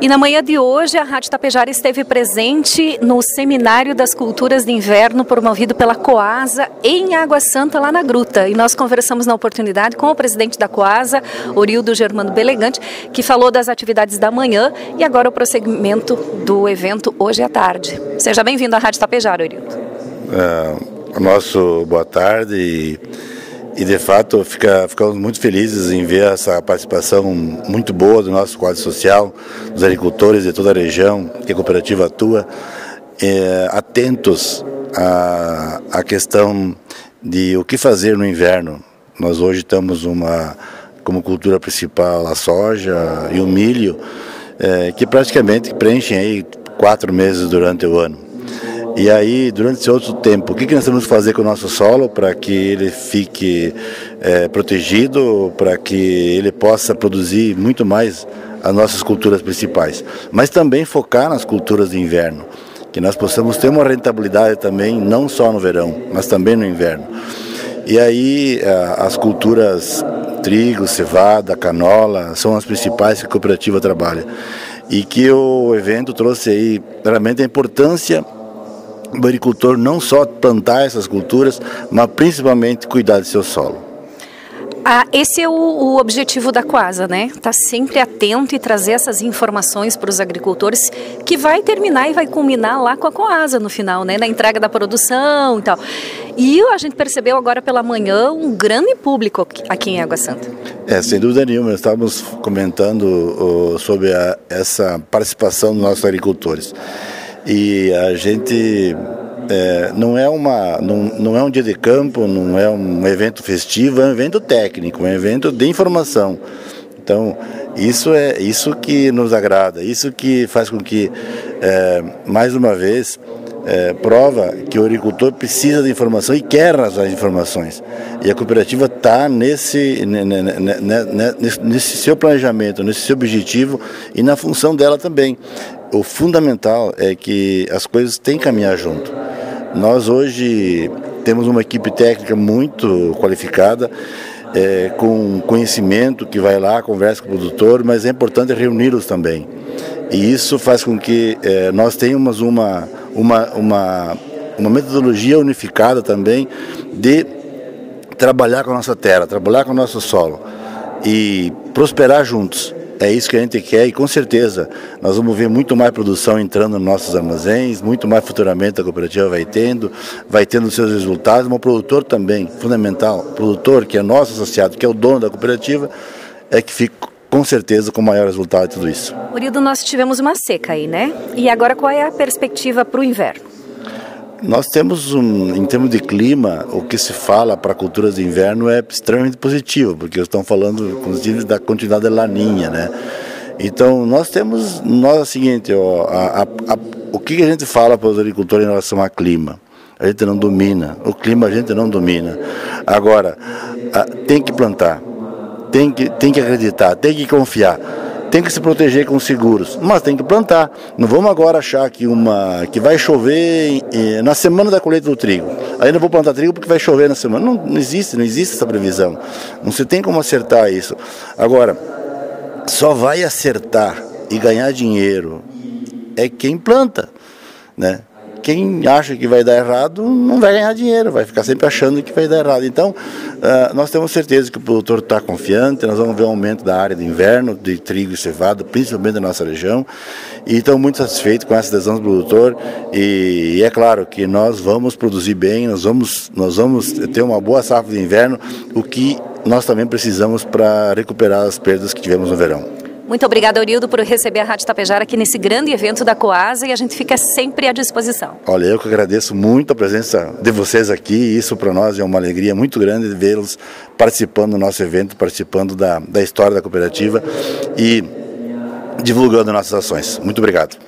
E na manhã de hoje, a Rádio Tapejara esteve presente no Seminário das Culturas de Inverno, promovido pela Coasa, em Água Santa, lá na Gruta. E nós conversamos na oportunidade com o presidente da Coasa, Orildo Germano Belegante, que falou das atividades da manhã e agora o prosseguimento do evento hoje à tarde. Seja bem-vindo à Rádio Tapejara, Orildo. É, nosso boa tarde e e de fato fica, ficamos muito felizes em ver essa participação muito boa do nosso quadro social, dos agricultores de toda a região que a cooperativa atua, é, atentos à, à questão de o que fazer no inverno. Nós hoje temos uma como cultura principal a soja e o milho, é, que praticamente preenchem aí quatro meses durante o ano. E aí, durante esse outro tempo, o que, que nós temos que fazer com o nosso solo para que ele fique é, protegido, para que ele possa produzir muito mais as nossas culturas principais, mas também focar nas culturas de inverno, que nós possamos ter uma rentabilidade também, não só no verão, mas também no inverno. E aí, as culturas trigo, cevada, canola, são as principais que a cooperativa trabalha. E que o evento trouxe aí realmente a importância o agricultor não só plantar essas culturas, mas principalmente cuidar de seu solo. Ah, esse é o, o, objetivo da Quasa, né? Estar tá sempre atento e trazer essas informações para os agricultores, que vai terminar e vai culminar lá com a Coasa no final, né? Na entrega da produção e tal. E a gente percebeu agora pela manhã um grande público aqui em Água Santa. É, sem dúvida nenhuma. Estávamos comentando sobre a, essa participação dos nossos agricultores. E a gente é, não é uma não, não é um dia de campo, não é um evento festivo, é um evento técnico, é um evento de informação. Então isso é isso que nos agrada, isso que faz com que é, mais uma vez é, prova que o agricultor precisa de informação e quer as informações. E a cooperativa está nesse, nesse, nesse seu planejamento, nesse seu objetivo e na função dela também. O fundamental é que as coisas têm que caminhar junto. Nós hoje temos uma equipe técnica muito qualificada, é, com conhecimento que vai lá, conversa com o produtor, mas é importante reuni-los também. E isso faz com que é, nós tenhamos uma uma, uma, uma metodologia unificada também de trabalhar com a nossa terra, trabalhar com o nosso solo e prosperar juntos. É isso que a gente quer e com certeza nós vamos ver muito mais produção entrando nos nossos armazéns, muito mais futuramente a cooperativa vai tendo, vai tendo seus resultados, mas o produtor também, fundamental, o produtor que é nosso associado, que é o dono da cooperativa, é que fica com certeza com maior resultado de tudo isso. Murilo, nós tivemos uma seca aí, né? E agora qual é a perspectiva para o inverno? Nós temos, um, em termos de clima, o que se fala para culturas de inverno é extremamente positivo, porque estão falando, inclusive, da continuidade da laninha, né? Então, nós temos, nós é o seguinte, ó, a, a, a, o que a gente fala para os agricultores em relação ao clima? A gente não domina, o clima a gente não domina. Agora, tem que plantar, tem que, tem que acreditar, tem que confiar, tem que se proteger com seguros, mas tem que plantar. Não vamos agora achar que, uma, que vai chover na semana da colheita do trigo. Aí não vou plantar trigo porque vai chover na semana. Não, não existe, não existe essa previsão. Não se tem como acertar isso. Agora, só vai acertar e ganhar dinheiro é quem planta, né? Quem acha que vai dar errado não vai ganhar dinheiro, vai ficar sempre achando que vai dar errado. Então, uh, nós temos certeza que o produtor está confiante, nós vamos ver um aumento da área de inverno, de trigo e cevada, principalmente na nossa região, e estamos muito satisfeitos com essa adesão do produtor, e, e, é claro que nós vamos produzir bem, nós vamos, nós vamos ter uma boa safra de inverno, o que nós também precisamos para recuperar as perdas que tivemos no verão. Muito obrigada, Aurildo, por receber a Rádio Tapejara aqui nesse grande evento da Coasa e a gente fica sempre à disposição. Olha, eu que agradeço muito a presença de vocês aqui isso para nós é uma alegria muito grande vê-los participando do nosso evento, participando da, da história da cooperativa e divulgando nossas ações. Muito obrigado.